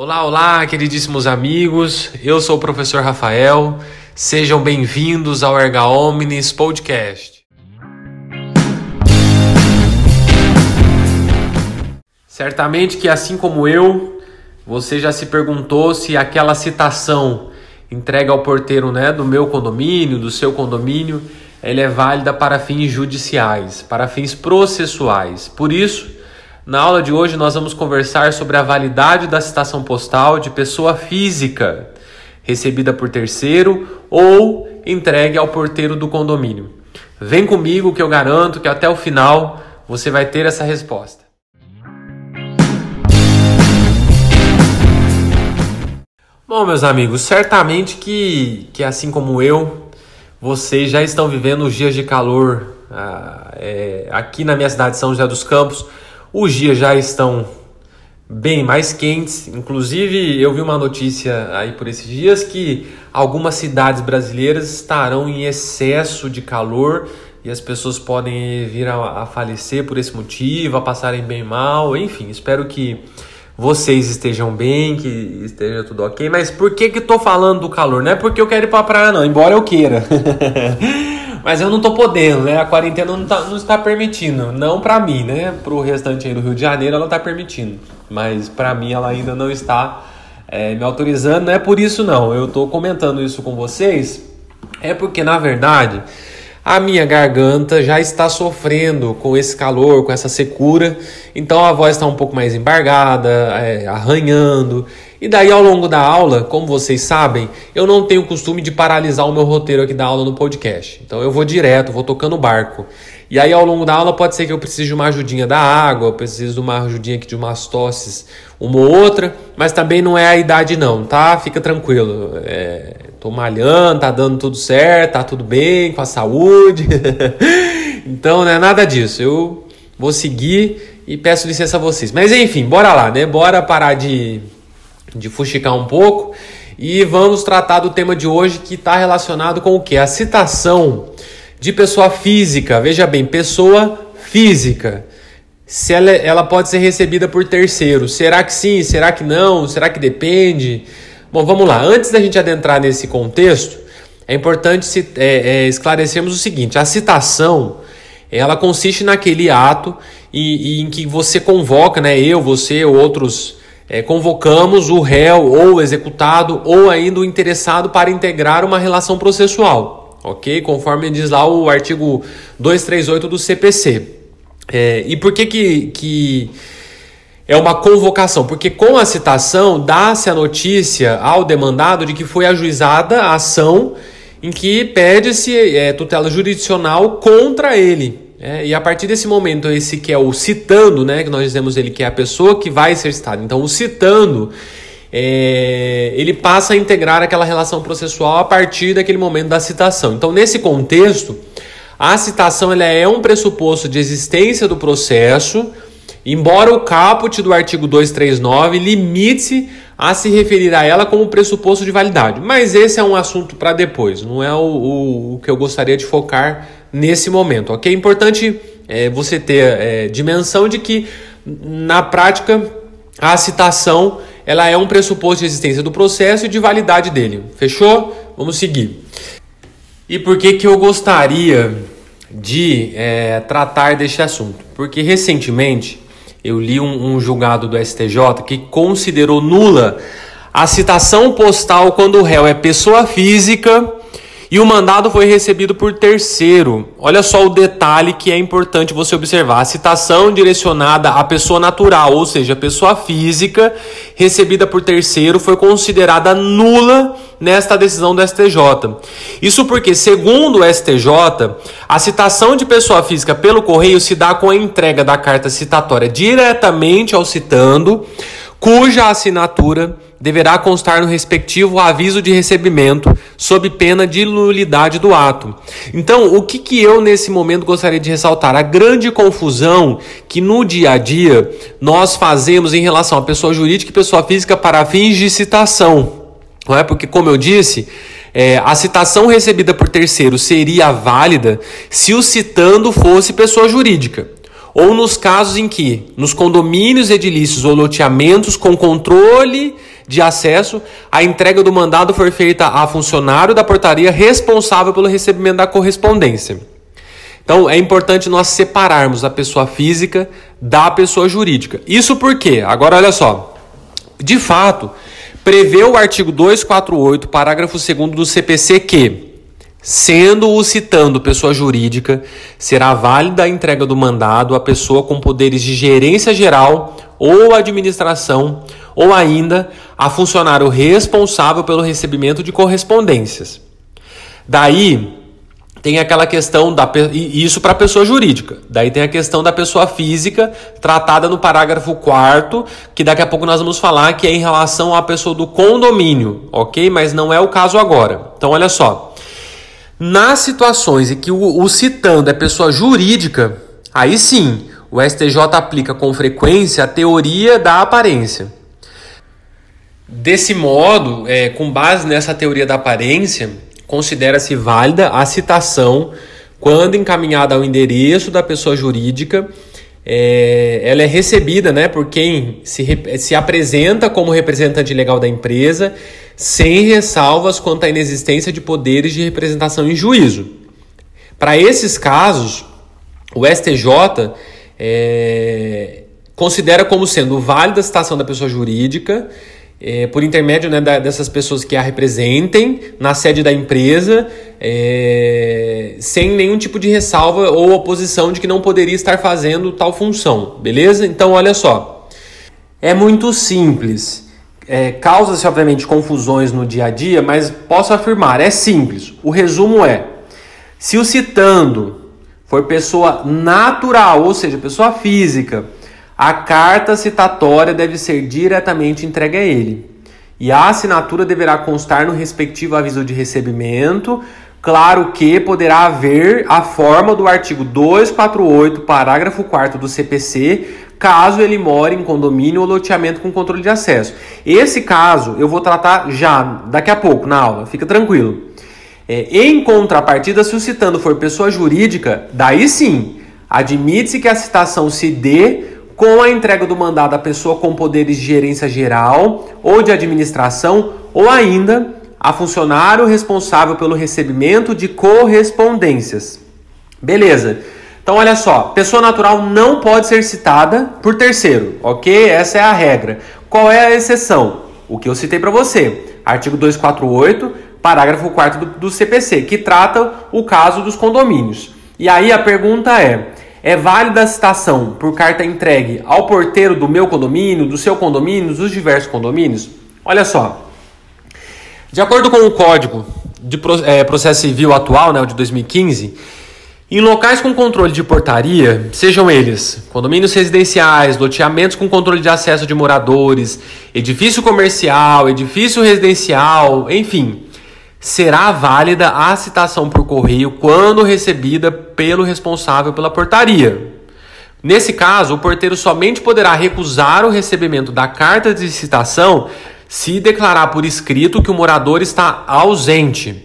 Olá, olá, queridíssimos amigos. Eu sou o professor Rafael. Sejam bem-vindos ao Erga Omnis Podcast. Certamente que assim como eu, você já se perguntou se aquela citação entregue ao porteiro, né, do meu condomínio, do seu condomínio, ela é válida para fins judiciais, para fins processuais. Por isso, na aula de hoje nós vamos conversar sobre a validade da citação postal de pessoa física recebida por terceiro ou entregue ao porteiro do condomínio. Vem comigo que eu garanto que até o final você vai ter essa resposta. Bom, meus amigos, certamente que, que assim como eu, vocês já estão vivendo os dias de calor ah, é, aqui na minha cidade de São José dos Campos. Os dias já estão bem mais quentes. Inclusive, eu vi uma notícia aí por esses dias que algumas cidades brasileiras estarão em excesso de calor e as pessoas podem vir a, a falecer por esse motivo, a passarem bem mal. Enfim, espero que vocês estejam bem, que esteja tudo ok. Mas por que que tô falando do calor? Não é porque eu quero ir pra praia, não, embora eu queira. Mas eu não tô podendo, né? A quarentena não, tá, não está permitindo. Não para mim, né? Pro restante aí do Rio de Janeiro ela tá permitindo. Mas para mim ela ainda não está é, me autorizando. Não é por isso não. Eu tô comentando isso com vocês. É porque, na verdade, a minha garganta já está sofrendo com esse calor, com essa secura, então a voz está um pouco mais embargada, é, arranhando. E daí, ao longo da aula, como vocês sabem, eu não tenho o costume de paralisar o meu roteiro aqui da aula no podcast. Então eu vou direto, vou tocando o barco. E aí, ao longo da aula, pode ser que eu precise de uma ajudinha da água, eu preciso de uma ajudinha aqui de umas tosses, uma ou outra, mas também não é a idade, não, tá? Fica tranquilo. É, tô malhando, tá dando tudo certo, tá tudo bem com a saúde. então, não é nada disso. Eu vou seguir e peço licença a vocês. Mas enfim, bora lá, né? Bora parar de de fuxicar um pouco e vamos tratar do tema de hoje que está relacionado com o que? A citação de pessoa física. Veja bem, pessoa física. Se ela, ela pode ser recebida por terceiro. Será que sim? Será que não? Será que depende? Bom, vamos lá. Antes da gente adentrar nesse contexto, é importante se, é, é, esclarecermos o seguinte: a citação ela consiste naquele ato em, em que você convoca, né, eu, você ou outros é, convocamos o réu ou o executado ou ainda o interessado para integrar uma relação processual, ok? Conforme diz lá o artigo 238 do CPC. É, e por que, que, que é uma convocação? Porque com a citação dá-se a notícia ao demandado de que foi ajuizada a ação em que pede-se é, tutela jurisdicional contra ele. É, e a partir desse momento, esse que é o citando, né, que nós dizemos ele que é a pessoa que vai ser citada. Então, o citando, é, ele passa a integrar aquela relação processual a partir daquele momento da citação. Então, nesse contexto, a citação ela é um pressuposto de existência do processo, embora o caput do artigo 239 limite a se referir a ela como pressuposto de validade. Mas esse é um assunto para depois, não é o, o, o que eu gostaria de focar nesse momento, ok? Importante é, você ter é, dimensão de que na prática a citação ela é um pressuposto de existência do processo e de validade dele. Fechou? Vamos seguir. E por que que eu gostaria de é, tratar deste assunto? Porque recentemente eu li um, um julgado do STJ que considerou nula a citação postal quando o réu é pessoa física e o mandado foi recebido por terceiro. Olha só o detalhe que é importante você observar. A citação direcionada à pessoa natural, ou seja, pessoa física, recebida por terceiro, foi considerada nula nesta decisão do STJ. Isso porque, segundo o STJ, a citação de pessoa física pelo correio se dá com a entrega da carta citatória diretamente ao citando, cuja assinatura deverá constar no respectivo aviso de recebimento, sob pena de nulidade do ato. Então, o que, que eu nesse momento gostaria de ressaltar? A grande confusão que no dia a dia nós fazemos em relação à pessoa jurídica e pessoa física para fins de citação. Não é? Porque, como eu disse, é, a citação recebida por terceiro seria válida se o citando fosse pessoa jurídica ou nos casos em que, nos condomínios edilícios ou loteamentos com controle de acesso, a entrega do mandado for feita a funcionário da portaria responsável pelo recebimento da correspondência. Então é importante nós separarmos a pessoa física da pessoa jurídica. Isso porque, agora olha só, de fato, prevê o artigo 248, parágrafo 2 do CPC que, sendo o citando pessoa jurídica, será válida a entrega do mandado à pessoa com poderes de gerência geral ou administração, ou ainda a funcionário responsável pelo recebimento de correspondências. Daí tem aquela questão da isso para a pessoa jurídica. Daí tem a questão da pessoa física, tratada no parágrafo 4 que daqui a pouco nós vamos falar que é em relação à pessoa do condomínio, ok? Mas não é o caso agora. Então, olha só. Nas situações em que o, o citando é pessoa jurídica, aí sim o STJ aplica com frequência a teoria da aparência. Desse modo, é, com base nessa teoria da aparência, considera-se válida a citação quando encaminhada ao endereço da pessoa jurídica. É, ela é recebida né, por quem se, se apresenta como representante legal da empresa, sem ressalvas quanto à inexistência de poderes de representação em juízo. Para esses casos, o STJ é, considera como sendo válida a citação da pessoa jurídica é, por intermédio né, da, dessas pessoas que a representem na sede da empresa, é, sem nenhum tipo de ressalva ou oposição de que não poderia estar fazendo tal função, beleza? Então, olha só, é muito simples. É, Causa-se, obviamente, confusões no dia a dia, mas posso afirmar, é simples. O resumo é: se o citando for pessoa natural, ou seja, pessoa física, a carta citatória deve ser diretamente entregue a ele. E a assinatura deverá constar no respectivo aviso de recebimento, claro que poderá haver a forma do artigo 248, parágrafo 4 do CPC, caso ele more em condomínio ou loteamento com controle de acesso. Esse caso eu vou tratar já, daqui a pouco, na aula, fica tranquilo. É, em contrapartida, se o citando for pessoa jurídica, daí sim, admite-se que a citação se dê com a entrega do mandado à pessoa com poderes de gerência geral ou de administração, ou ainda a funcionário responsável pelo recebimento de correspondências. Beleza. Então, olha só, pessoa natural não pode ser citada por terceiro, ok? Essa é a regra. Qual é a exceção? O que eu citei para você, artigo 248, parágrafo 4 do, do CPC, que trata o caso dos condomínios. E aí a pergunta é: é válida a citação por carta entregue ao porteiro do meu condomínio, do seu condomínio, dos diversos condomínios? Olha só. De acordo com o Código de é, Processo Civil atual, né, o de 2015, em locais com controle de portaria, sejam eles condomínios residenciais, loteamentos com controle de acesso de moradores, edifício comercial, edifício residencial, enfim, será válida a citação por correio quando recebida pelo responsável pela portaria. Nesse caso, o porteiro somente poderá recusar o recebimento da carta de citação se declarar por escrito que o morador está ausente.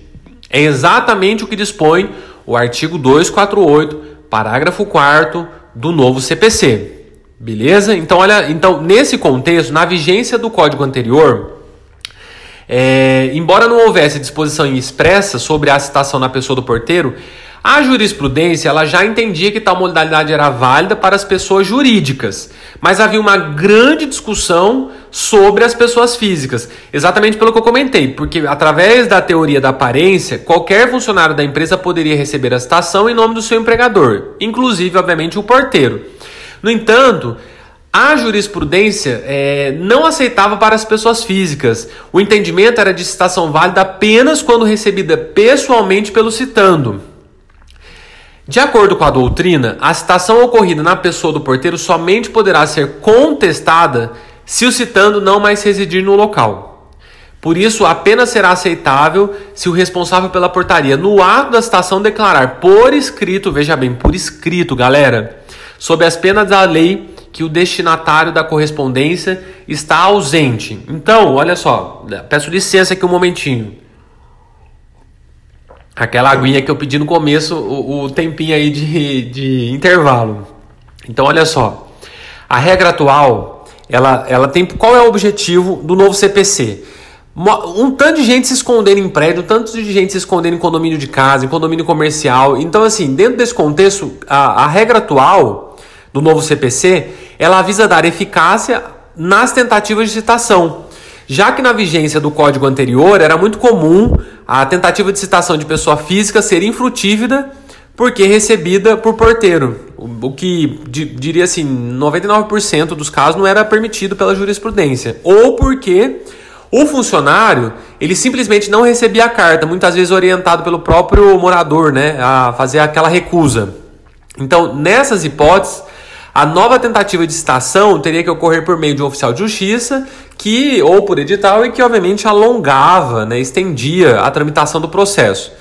É exatamente o que dispõe o artigo 248, parágrafo 4 do novo CPC. Beleza? Então, olha, então nesse contexto, na vigência do código anterior, é, embora não houvesse disposição expressa sobre a citação na pessoa do porteiro, a jurisprudência ela já entendia que tal modalidade era válida para as pessoas jurídicas, mas havia uma grande discussão sobre as pessoas físicas, exatamente pelo que eu comentei, porque através da teoria da aparência, qualquer funcionário da empresa poderia receber a citação em nome do seu empregador, inclusive, obviamente, o porteiro. No entanto, a jurisprudência é, não aceitava para as pessoas físicas. O entendimento era de citação válida apenas quando recebida pessoalmente pelo citando. De acordo com a doutrina, a citação ocorrida na pessoa do porteiro somente poderá ser contestada se o citando não mais residir no local. Por isso, apenas será aceitável se o responsável pela portaria, no ato da citação, declarar por escrito, veja bem, por escrito, galera, sob as penas da lei que o destinatário da correspondência está ausente. Então, olha só, peço licença aqui um momentinho. Aquela aguinha que eu pedi no começo, o, o tempinho aí de, de intervalo. Então, olha só. A regra atual ela, ela tem qual é o objetivo do novo CPC? Um tanto de gente se escondendo em prédio, um tanto de gente se escondendo em condomínio de casa, em condomínio comercial. Então, assim, dentro desse contexto, a, a regra atual do novo CPC, ela avisa dar eficácia nas tentativas de citação. Já que na vigência do código anterior era muito comum a tentativa de citação de pessoa física ser infrutífera porque recebida por porteiro, o que diria assim, 99% dos casos não era permitido pela jurisprudência, ou porque o funcionário, ele simplesmente não recebia a carta, muitas vezes orientado pelo próprio morador, né, a fazer aquela recusa. Então, nessas hipóteses, a nova tentativa de citação teria que ocorrer por meio de um oficial de justiça, que ou por edital e que obviamente alongava, né, estendia a tramitação do processo.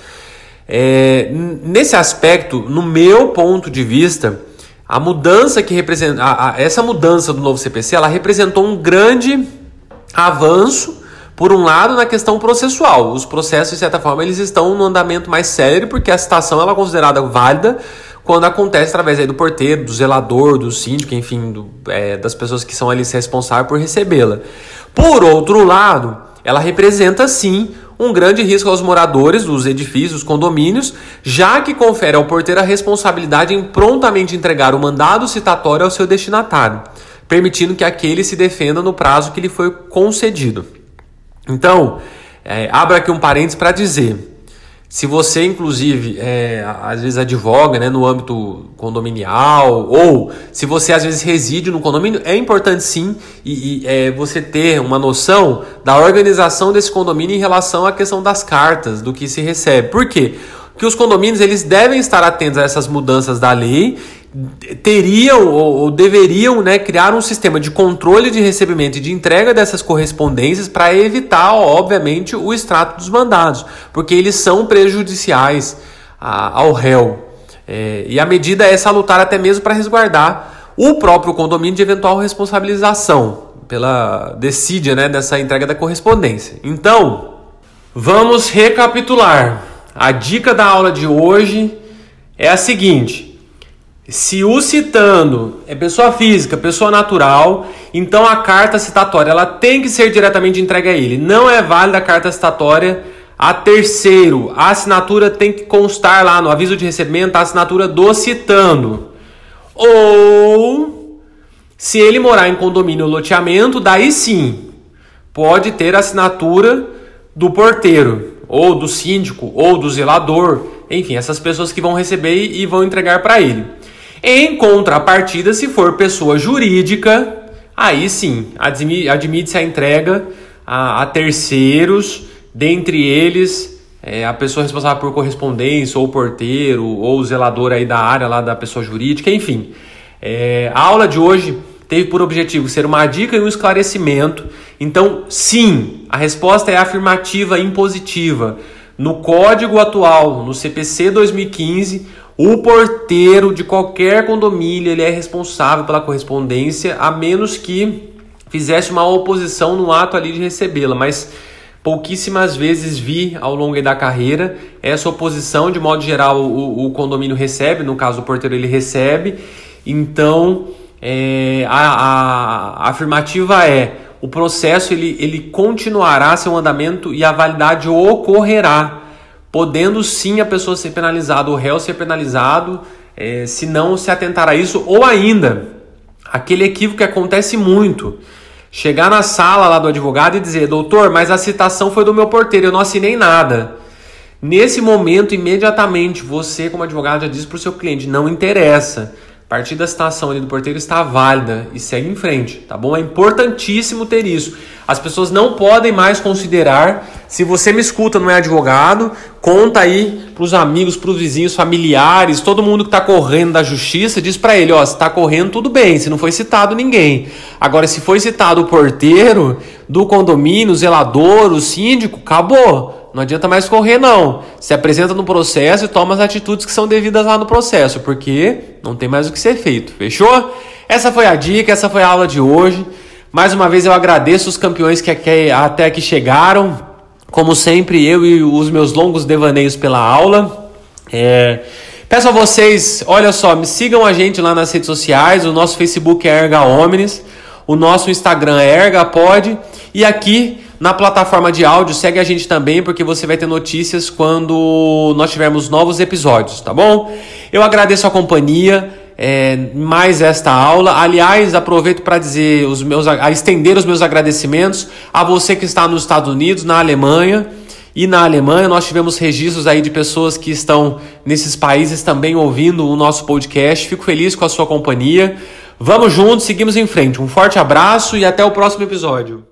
É, nesse aspecto, no meu ponto de vista, a mudança que representa, a, a, essa mudança do novo CPC, ela representou um grande avanço por um lado, na questão processual, os processos, de certa forma, eles estão no andamento mais sério, porque a citação ela é considerada válida quando acontece através aí do porteiro, do zelador, do síndico, enfim, do, é, das pessoas que são ali responsáveis por recebê-la. Por outro lado, ela representa sim um grande risco aos moradores dos edifícios, condomínios, já que confere ao porteiro a responsabilidade em prontamente entregar o mandado citatório ao seu destinatário, permitindo que aquele se defenda no prazo que lhe foi concedido. Então, é, abro aqui um parênteses para dizer. Se você, inclusive, é, às vezes advoga né, no âmbito condominial, ou se você às vezes reside no condomínio, é importante sim e, e é, você ter uma noção da organização desse condomínio em relação à questão das cartas, do que se recebe. Por quê? Porque os condomínios eles devem estar atentos a essas mudanças da lei teriam ou, deveriam né, criar um sistema de controle de recebimento e de entrega dessas correspondências para evitar, obviamente, o extrato dos mandados, porque eles são prejudiciais ao réu. É, e a medida é salutar até mesmo para resguardar o próprio condomínio de eventual responsabilização pela decídia né, dessa entrega da correspondência. Então, vamos recapitular. A dica da aula de hoje é a seguinte se o citando é pessoa física, pessoa natural, então a carta citatória ela tem que ser diretamente entregue a ele. Não é válida a carta citatória a terceiro. A assinatura tem que constar lá no aviso de recebimento a assinatura do citando. Ou se ele morar em condomínio ou loteamento, daí sim pode ter assinatura do porteiro, ou do síndico, ou do zelador, enfim, essas pessoas que vão receber e vão entregar para ele. Em contrapartida, se for pessoa jurídica, aí sim, admite-se a entrega a, a, terceiros, dentre eles é, a pessoa responsável por correspondência, ou porteiro, ou zelador aí da área lá da pessoa jurídica, enfim. É, a aula de hoje teve por objetivo ser uma dica e um esclarecimento. Então, sim, a resposta é afirmativa e impositiva. No código atual, no CPC 2015, o porteiro de qualquer condomínio ele é responsável pela correspondência, a menos que fizesse uma oposição no ato ali de recebê-la, mas pouquíssimas vezes vi ao longo da carreira essa oposição, de modo geral o, o condomínio recebe, no caso o porteiro ele recebe, então é, a, a, a afirmativa é o processo ele, ele continuará seu andamento e a validade ocorrerá podendo sim a pessoa ser penalizada, o réu ser penalizado, é, se não se atentar a isso, ou ainda, aquele equívoco que acontece muito, chegar na sala lá do advogado e dizer, doutor, mas a citação foi do meu porteiro, eu não assinei nada. Nesse momento, imediatamente, você como advogado já diz para o seu cliente, não interessa partir da citação ali do porteiro está válida e segue em frente, tá bom? É importantíssimo ter isso. As pessoas não podem mais considerar, se você me escuta, não é advogado, conta aí para os amigos, para os vizinhos, familiares, todo mundo que está correndo da justiça, diz para ele, ó, se está correndo tudo bem, se não foi citado ninguém. Agora, se foi citado o porteiro do condomínio, o zelador, o síndico, acabou. Não adianta mais correr, não. Se apresenta no processo e toma as atitudes que são devidas lá no processo, porque não tem mais o que ser feito. Fechou? Essa foi a dica, essa foi a aula de hoje. Mais uma vez eu agradeço os campeões que até aqui chegaram. Como sempre, eu e os meus longos devaneios pela aula. É... Peço a vocês, olha só, me sigam a gente lá nas redes sociais. O nosso Facebook é Erga Omnes. O nosso Instagram é ergapod e aqui na plataforma de áudio segue a gente também porque você vai ter notícias quando nós tivermos novos episódios, tá bom? Eu agradeço a companhia. É, mais esta aula. Aliás, aproveito para dizer os meus, a estender os meus agradecimentos a você que está nos Estados Unidos, na Alemanha e na Alemanha. Nós tivemos registros aí de pessoas que estão nesses países também ouvindo o nosso podcast. Fico feliz com a sua companhia. Vamos juntos, seguimos em frente. Um forte abraço e até o próximo episódio.